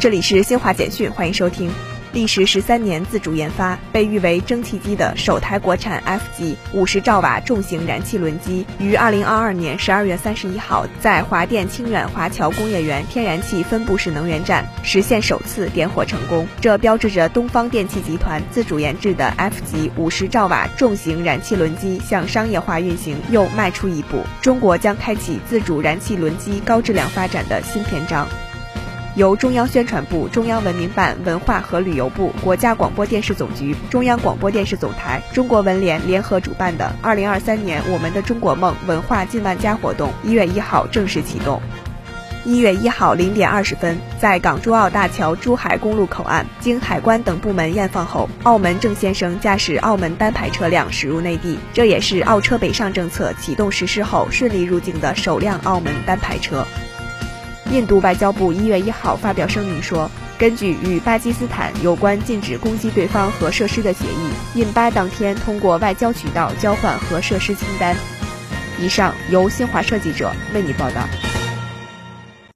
这里是新华简讯，欢迎收听。历时十三年自主研发，被誉为蒸汽机的首台国产 F 级五十兆瓦重型燃气轮机，于二零二二年十二月三十一号在华电清远华侨工业园天然气分布式能源站实现首次点火成功。这标志着东方电气集团自主研制的 F 级五十兆瓦重型燃气轮机向商业化运行又迈出一步，中国将开启自主燃气轮机高质量发展的新篇章。由中央宣传部、中央文明办、文化和旅游部、国家广播电视总局、中央广播电视总台、中国文联联合主办的二零二三年“我们的中国梦”文化进万家活动，一月一号正式启动。一月一号零点二十分，在港珠澳大桥珠海公路口岸，经海关等部门验放后，澳门郑先生驾驶澳门单牌车辆驶入内地，这也是澳车北上政策启动实施后顺利入境的首辆澳门单牌车。印度外交部一月一号发表声明说，根据与巴基斯坦有关禁止攻击对方核设施的协议，印巴当天通过外交渠道交换核设施清单。以上由新华社记者为你报道。